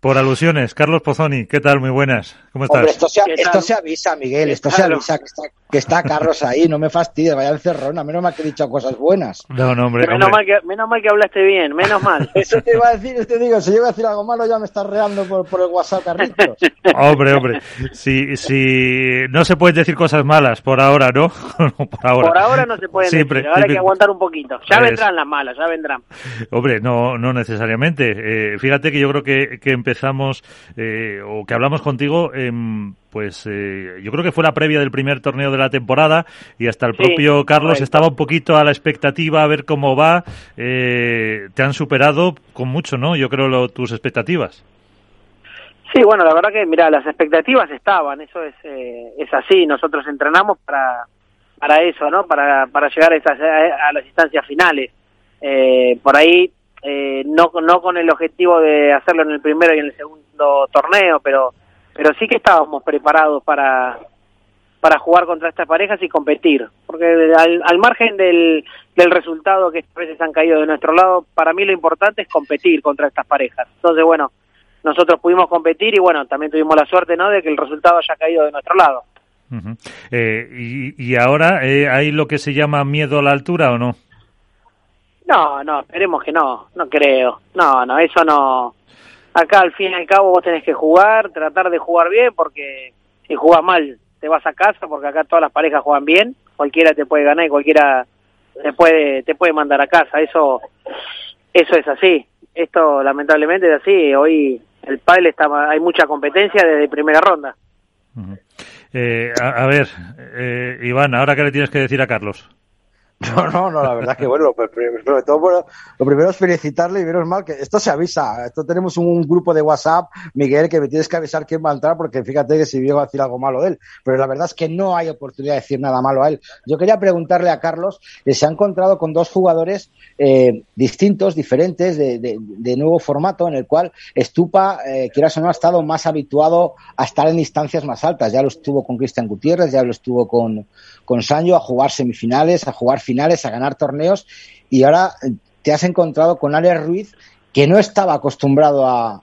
Por alusiones, Carlos Pozzoni, ¿qué tal? Muy buenas. ¿Cómo estás? Hombre, esto, se, esto se avisa, Miguel, esto se avisa que está, que está Carlos ahí, no me fastidies, vaya encerrona, menos mal que he dicho cosas buenas. No, no, hombre. Menos, hombre. Mal que, menos mal que hablaste bien, menos mal. Eso te iba a decir, te digo, si yo iba a decir algo malo ya me estás reando por, por el WhatsApp, Carlitos. Hombre, hombre, si, si no se pueden decir cosas malas por ahora, ¿no? por ahora. Por ahora no se pueden Siempre, decir, ahora hay que aguantar un poquito. Ya Es- vendrán las malas, ya vendrán. Hombre, no, no necesariamente. Eh, fíjate que yo creo que, que empezamos, eh, o que hablamos contigo, em, pues eh, yo creo que fue la previa del primer torneo de la temporada y hasta el Sí, propio Carlos correcto. estaba un poquito a la expectativa a ver cómo va. Eh, te han superado con mucho, ¿no? Yo creo lo- tus expectativas. Sí, bueno, la verdad que, mira, las expectativas estaban, eso es, eh, es así. Nosotros entrenamos para, para eso, ¿no? Para, para llegar a, esas, a las instancias finales. Eh, por ahí, eh, no, no con el objetivo de hacerlo en el primero y en el segundo torneo, pero, pero sí que estábamos preparados para, para jugar contra estas parejas y competir. Porque al, al margen del, del resultado que a veces han caído de nuestro lado, para mí lo importante es competir contra estas parejas. Entonces, bueno, nosotros pudimos competir y bueno, también tuvimos la suerte, ¿no?, de que el resultado haya caído de nuestro lado. Eh, y, y ahora, eh, ¿hay lo que se llama miedo a la altura o no? No, no, esperemos que no, no creo. No, no, eso no. Acá al fin y al cabo vos tenés que jugar, tratar de jugar bien, porque si jugás mal te vas a casa, porque acá todas las parejas juegan bien, cualquiera te puede ganar y cualquiera te puede, te puede mandar a casa, eso, eso es así. Esto lamentablemente es así, hoy el pádel está, hay mucha competencia desde primera ronda. Eh, a, a ver, eh, Iván, ¿ahora qué le tienes que decir a Carlos? No, no, no, la verdad que bueno, sobre bueno, lo primero es felicitarle y menos mal que esto se avisa. Esto tenemos un grupo de WhatsApp, Miguel, que me tienes que avisar quién va a entrar porque fíjate que si llego a decir algo malo de él. Pero la verdad es que no hay oportunidad de decir nada malo a él. Yo quería preguntarle a Carlos que se ha encontrado con dos jugadores eh, distintos, diferentes, de, de- de nuevo formato, en el cual Estupa, eh, quieras o no, ha estado más habituado a estar en instancias más altas. Ya lo estuvo con Cristian Gutiérrez, ya lo estuvo con, con Sancho a jugar semifinales, a jugar finales, a ganar torneos y ahora eh, te has encontrado con Alex Ruiz que no estaba acostumbrado a,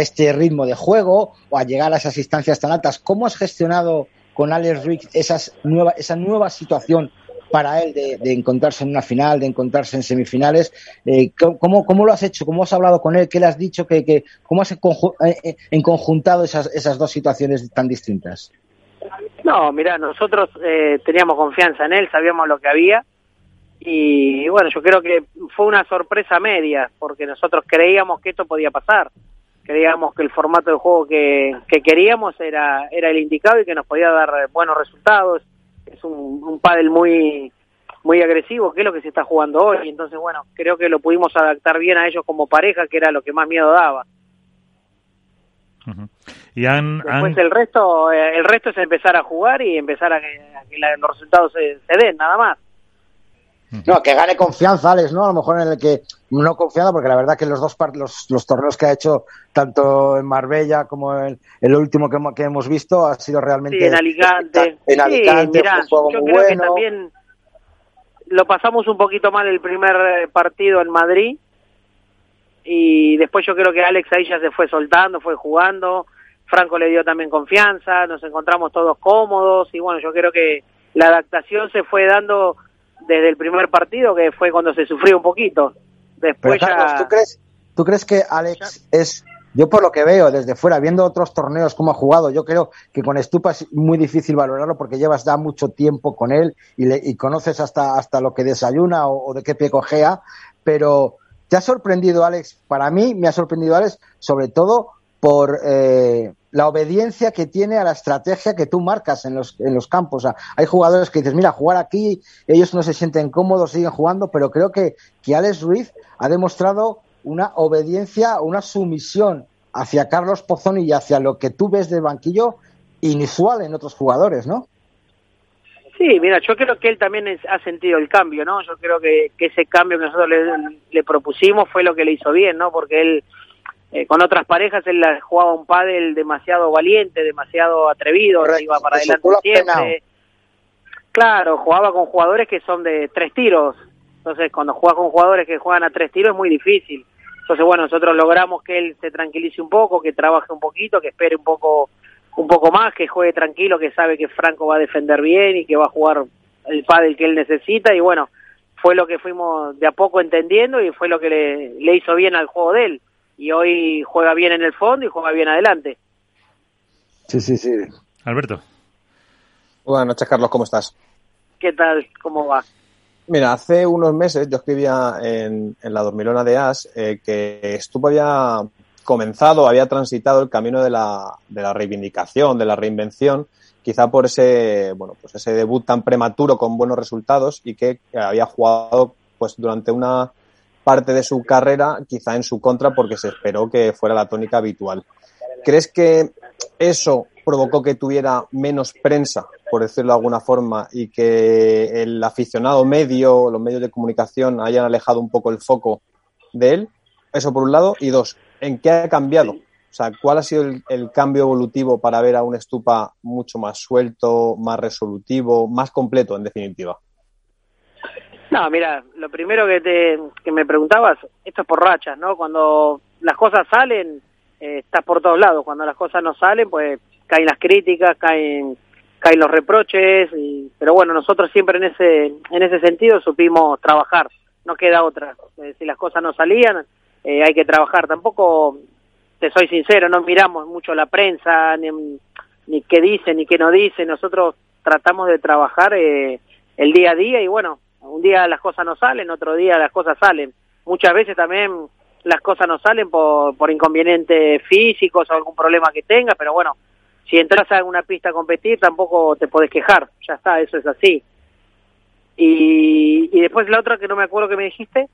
este ritmo de juego o a llegar a esas instancias tan altas. ¿Cómo has gestionado con Alex Ruiz esas nueva, esa nueva situación para él de, encontrarse en una final, de encontrarse en semifinales? Eh, ¿cómo, ¿Cómo lo has hecho? ¿Cómo has hablado con él? ¿Qué le has dicho? ¿Qué, qué- ¿Cómo has eh, enconjuntado esas, esas dos situaciones tan distintas? No, mira, nosotros eh, teníamos confianza en él, sabíamos lo que había y bueno, yo creo que fue una sorpresa media porque nosotros creíamos que esto podía pasar, creíamos que el formato de juego que, que queríamos era era el indicado y que nos podía dar buenos resultados. Es un, un pádel muy muy agresivo, que es lo que se está jugando hoy. Entonces, bueno, creo que lo pudimos adaptar bien a ellos como pareja, que era lo que más miedo daba. Ujú. Y han, Después han- el resto, eh, el resto es empezar a jugar y empezar a que, a que la- los resultados se, se den, nada más. No, que gane confianza, Alex, ¿no? A lo mejor en el que no confianza, porque la verdad que los dos los, los torneos que ha hecho, tanto en Marbella como en el último que, hemos- que hemos visto, ha sido realmente. Sí, en Alicante. En Alicante, sí, mirá, fue un juego yo muy creo que también lo pasamos un poquito mal el primer eh, partido en Madrid y después yo creo que Alex ahí ya se fue soltando, fue jugando, Franco le dio también confianza, nos encontramos todos cómodos y bueno, yo creo que la adaptación se fue dando desde el primer partido, que fue cuando se sufrió un poquito. Pero Después Carlos, ya... ¿tú crees, ¿tú crees que Alex es, yo por lo que veo desde fuera, viendo otros torneos cómo ha jugado, yo creo que con Estupa es muy difícil valorarlo porque llevas ya mucho tiempo con él y, le, y conoces hasta, hasta lo que desayuna o, o de qué pie cojea, pero ¿te ha sorprendido Alex? Para mí me ha sorprendido Alex sobre todo por eh, la obediencia que tiene a la estrategia que tú marcas en los, en los campos. Hay jugadores que dices, mira, jugar aquí, ellos no se sienten cómodos, siguen jugando, pero creo que, que Alex Ruiz ha demostrado una obediencia, una sumisión hacia Carlos Pozzoni y hacia lo que tú ves del banquillo inusual en otros jugadores, ¿no? Sí, mira, yo creo que él también es- ha sentido el cambio, ¿no? Yo creo que, que ese cambio que nosotros le, le propusimos fue lo que le hizo bien, ¿no? Porque él, eh, con otras parejas, él jugaba un pádel demasiado valiente, demasiado atrevido, Correcto, iba para adelante siempre. Claro, jugaba con jugadores que son de tres tiros. Entonces, cuando juegas con jugadores que juegan a tres tiros es muy difícil. Entonces, bueno, nosotros logramos que él se tranquilice un poco, que trabaje un poquito, que espere un poco un poco más, que juegue tranquilo, que sabe que Franco va a defender bien y que va a jugar el pádel que él necesita y bueno, fue lo que fuimos de a poco entendiendo y fue lo que le, le hizo bien al juego de él. Y hoy juega bien en el fondo y juega bien adelante. Sí, sí, sí. Alberto. Buenas noches, Carlos, ¿cómo estás? ¿Qué tal? ¿Cómo va? Mira, hace unos meses yo escribía en, en la Dormilona de As eh, que estuvo había comenzado, había transitado el camino de la, de la reivindicación, de la reinvención, quizá por ese, bueno, pues ese debut tan prematuro con buenos resultados y que había jugado pues durante una parte de su carrera quizá en su contra porque se esperó que fuera la tónica habitual. ¿Crees que eso provocó que tuviera menos prensa, por decirlo de alguna forma, y que el aficionado medio, los medios de comunicación hayan alejado un poco el foco de él? Eso por un lado. Y dos, ¿en qué ha cambiado? O sea, ¿cuál ha sido el, el, cambio evolutivo para ver a un Estupa mucho más suelto, más resolutivo, más completo, en definitiva? No, mira, lo primero que te que me preguntabas, esto es por rachas, ¿no? Cuando las cosas salen, eh, estás por todos lados. Cuando las cosas no salen, pues caen las críticas, caen caen los reproches, y, pero bueno, nosotros siempre en ese en ese sentido supimos trabajar. No queda otra. Eh, si las cosas no salían, eh, hay que trabajar. Tampoco, te soy sincero, no miramos mucho la prensa, ni, ni qué dice, ni qué no dice. Nosotros tratamos de trabajar eh, el día a día y bueno, un día las cosas no salen, otro día las cosas salen. Muchas veces también las cosas no salen por, por inconvenientes físicos o algún problema que tenga, pero bueno, si entras a una pista a competir tampoco te podés quejar, ya está, eso es así. Y, y después la otra que no me acuerdo que me dijiste.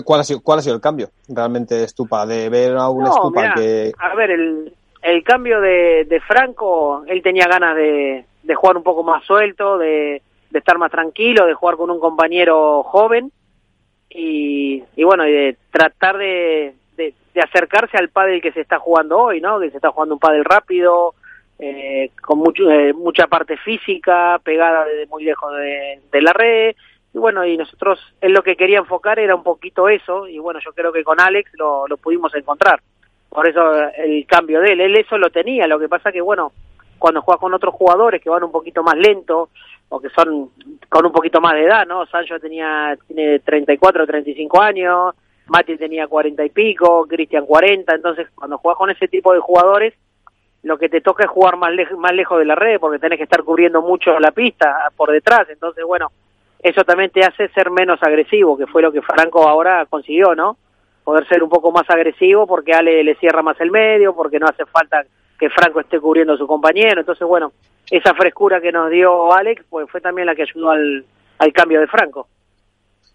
¿Cuál ha sido, cuál ha sido el cambio realmente Estupa? De ver a un no, Estupa que... A ver, el, el cambio de, de Franco, él tenía ganas de, de jugar un poco más suelto, de, de estar más tranquilo, de jugar con un compañero joven y, y bueno, y de tratar de, de, de, acercarse al pádel que se está jugando hoy, ¿no? Que se está jugando un pádel rápido, eh, con mucho, eh, mucha parte física, pegada desde muy lejos de, de la red. Y bueno, y nosotros, él lo que quería enfocar era un poquito eso, y bueno, yo creo que con Alex lo, pudimos encontrar. Por eso el cambio de él, él eso lo tenía, lo que pasa que bueno, cuando juega con otros jugadores que van un poquito más lento, o que son con un poquito más de edad, ¿no? Sancho tenía, tiene 34, 35 años, Mati tenía 40 y pico, Cristian 40, entonces cuando juegas con ese tipo de jugadores, lo que te toca es jugar más, lejos más lejos de la red, porque tenés que estar cubriendo mucho la pista por detrás, entonces bueno, eso también te hace ser menos agresivo, que fue lo que Franco ahora consiguió, ¿no? Poder ser un poco más agresivo porque Ale le cierra más el medio, porque no hace falta que Franco esté cubriendo a su compañero, entonces bueno, esa frescura que nos dio Alex, pues fue también la que ayudó al, al cambio de Franco.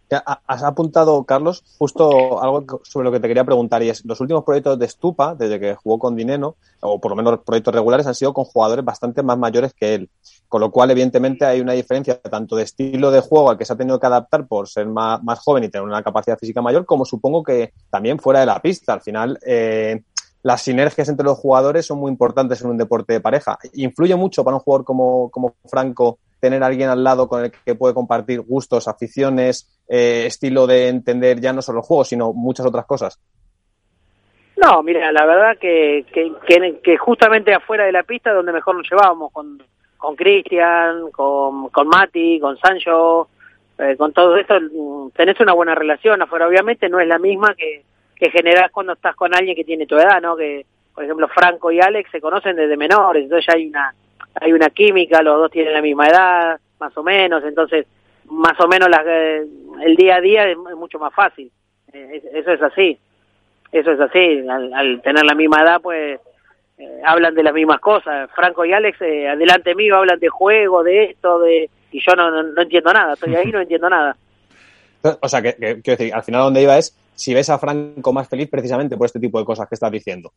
Has apuntado, Carlos, justo algo sobre lo que te quería preguntar y es, los últimos proyectos de Stupa, desde que jugó con Dineno, o por lo menos proyectos regulares, han sido con jugadores bastante más mayores que él. Con lo cual, evidentemente, hay una diferencia tanto de estilo de juego al que se ha tenido que adaptar por ser más, más joven y tener una capacidad física mayor, como supongo que también fuera de la pista. Al final, eh, las sinergias entre los jugadores son muy importantes en un deporte de pareja. Influye mucho para un jugador como, como Franco tener a alguien al lado con el que puede compartir gustos, aficiones, eh, estilo de entender ya no solo el juego, sino muchas otras cosas. No, mira, la verdad que, que, justamente afuera de la pista donde mejor nos llevábamos, con con Cristian, con, con Mati, con Sancho, eh, con todo esto, tenés una buena relación afuera. Obviamente no es la misma que, que generás cuando estás con alguien que tiene tu edad, ¿no? Que, por ejemplo, Franco y Alex se conocen desde menores, entonces hay una, hay una química, los dos tienen la misma edad, más o menos, entonces más o menos la, eh, el día a día es, mucho más fácil. Eh, eso es así, eso es así. Al, al, tener la misma edad, pues eh, hablan de las mismas cosas. Franco y Alex, eh, adelante mío, hablan de juego, de esto, de y yo no, no, entiendo nada. Estoy ahí no entiendo nada. O sea, que, que, quiero decir, al final donde iba es si ves a Franco más feliz precisamente por este tipo de cosas que estás diciendo.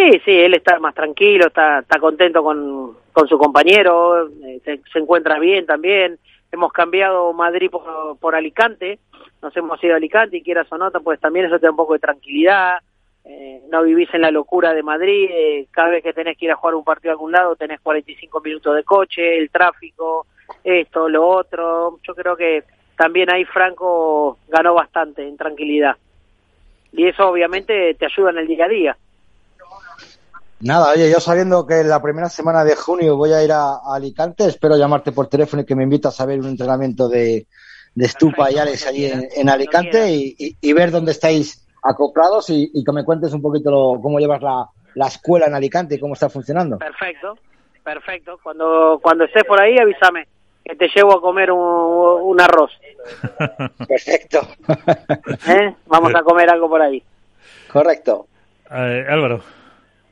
Sí, sí, él está más tranquilo, está, está contento con, su compañero, eh, se, se, encuentra bien también. Hemos cambiado Madrid por, por Alicante, nos hemos ido a Alicante y quieras o no, pues también eso te da un poco de tranquilidad. Eh, no vivís en la locura de Madrid, eh, cada vez que tenés que ir a jugar un partido a algún lado tenés 45 minutos de coche, el tráfico, esto, lo otro. Yo creo que también ahí Franco ganó bastante en tranquilidad. y eso obviamente te ayuda en el día a día. Nada, oye, yo sabiendo que la primera semana de junio voy a ir a, Alicante, espero llamarte por teléfono y que me invitas a ver un entrenamiento de, de Stupa y Alex allí en, Alicante y, ver dónde estáis acoplados y, que me cuentes un poquito cómo llevas la, la escuela en Alicante y cómo está funcionando. Perfecto, perfecto. Cuando, cuando estés por ahí, avísame que te llevo a comer un, arroz. Perfecto. ¿Eh? Vamos a comer algo por ahí. Correcto. Eh, Álvaro.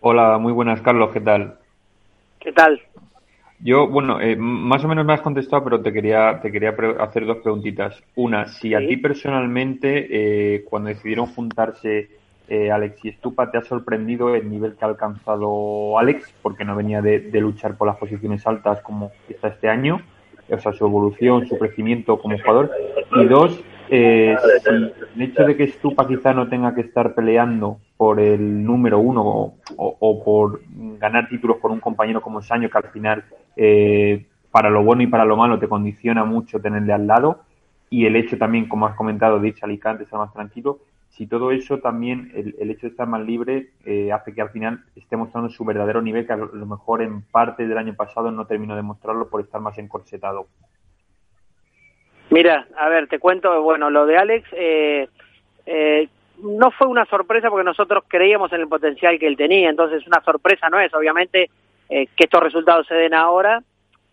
Hola, muy buenas, Carlos, ¿qué tal? ¿Qué tal? Yo, bueno, eh, más o menos me has contestado, pero te quería, te quería hacer dos preguntitas. Una, si a ti personalmente, eh, cuando decidieron juntarse eh, Alex y Stupa, ¿te ha sorprendido el nivel que ha alcanzado Alex? Porque no venía de, de luchar por las posiciones altas como está este año. O sea, su evolución, su crecimiento como jugador. Y dos, eh, el hecho de que Stupa quizá no tenga que estar peleando por el número uno o, por ganar títulos por un compañero como Saño, que al final, eh, para lo bueno y para lo malo, te condiciona mucho tenerle al lado, y el hecho también, como has comentado, de irse a Alicante, estar más tranquilo, si todo eso también, el, hecho de estar más libre, eh, hace que al final esté mostrando su verdadero nivel, que a lo mejor en parte del año pasado no terminó de mostrarlo por estar más encorsetado. Mira, a ver, te cuento, bueno, lo de Alex eh, eh, no fue una sorpresa porque nosotros creíamos en el potencial que él tenía, entonces una sorpresa no es, obviamente, eh, que estos resultados se den ahora,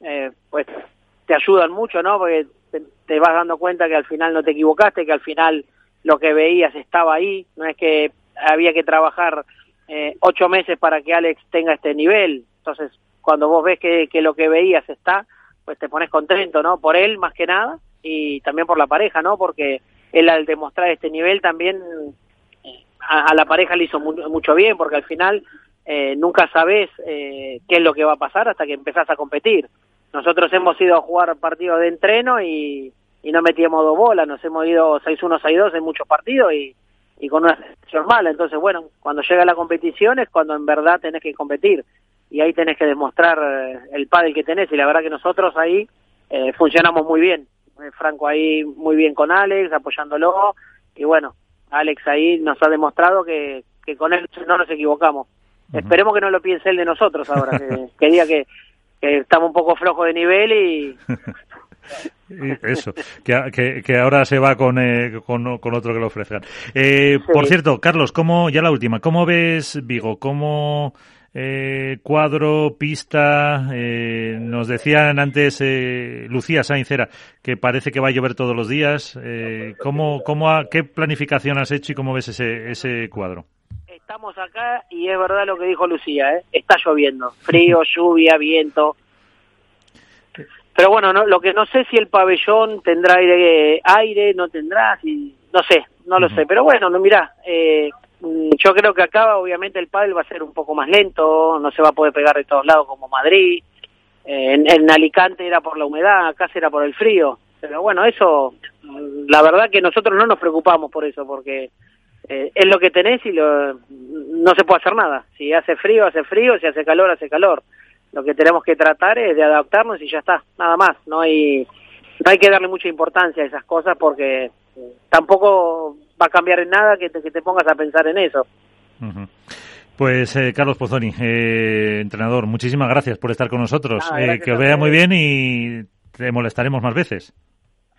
eh, pues te ayudan mucho, ¿no? Porque te, vas dando cuenta que al final no te equivocaste, que al final lo que veías estaba ahí, no es que había que trabajar eh, ocho meses para que Alex tenga este nivel, entonces cuando vos ves que, que lo que veías está, pues te pones contento, ¿no? Por él más que nada, y también por la pareja, ¿no? Porque él al demostrar este nivel también a, la pareja le hizo mucho bien, porque al final eh, nunca sabes eh, qué es lo que va a pasar hasta que empezás a competir. Nosotros hemos ido a jugar partidos de entreno y, y no metíamos dos bolas, nos hemos ido 6-1, 6-2 en muchos partidos y, y con una situación mala. Entonces, bueno, cuando llega la competición es cuando en verdad tenés que competir y ahí tenés que demostrar eh, el pádel que tenés y la verdad que nosotros ahí eh, funcionamos muy bien. Eh, Franco ahí muy bien con Alex, apoyándolo, y bueno, Alex ahí nos ha demostrado que, que con él no nos equivocamos. Esperemos que no lo piense él de nosotros ahora, que, diga que, que estamos un poco flojos de nivel y... Eso, que, que, ahora se va con, eh, con, con, otro que lo ofrezcan. Eh, Por cierto, Carlos, ¿cómo, ya la última, ¿cómo ves Vigo? ¿Cómo, eh, cuadro, pista. Eh, nos decían antes eh, Lucía Saincera que parece que va a llover todos los días. Eh, ¿cómo, cómo ¿Qué planificación has hecho y cómo ves ese, ese cuadro? Estamos acá y es verdad lo que dijo Lucía, ¿eh? está lloviendo. Frío, lluvia, viento. Pero bueno, no, lo que no sé si el pabellón tendrá aire, aire no tendrá, si, no sé, no lo sé. Pero bueno, no, mirá, eh, yo creo que acá obviamente el pádel va a ser un poco más lento, no se va a poder pegar de todos lados como Madrid. Eh, en, Alicante era por la humedad, acá será por el frío. Pero bueno, eso, mm, la verdad que nosotros no nos preocupamos por eso, porque eh, es lo que tenés y lo, no se puede hacer nada. Si hace frío, hace frío, si hace calor, hace calor. Lo que tenemos que tratar es de adaptarnos y ya está, nada más. No hay, no hay que darle mucha importancia a esas cosas porque tampoco va a cambiar en nada que te, que te pongas a pensar en eso. Pues eh, Carlos Pozzoni, eh, entrenador, muchísimas gracias por estar con nosotros. Eh, que os vea muy bien y te molestaremos más veces.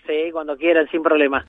Sí, cuando quieran, sin problema.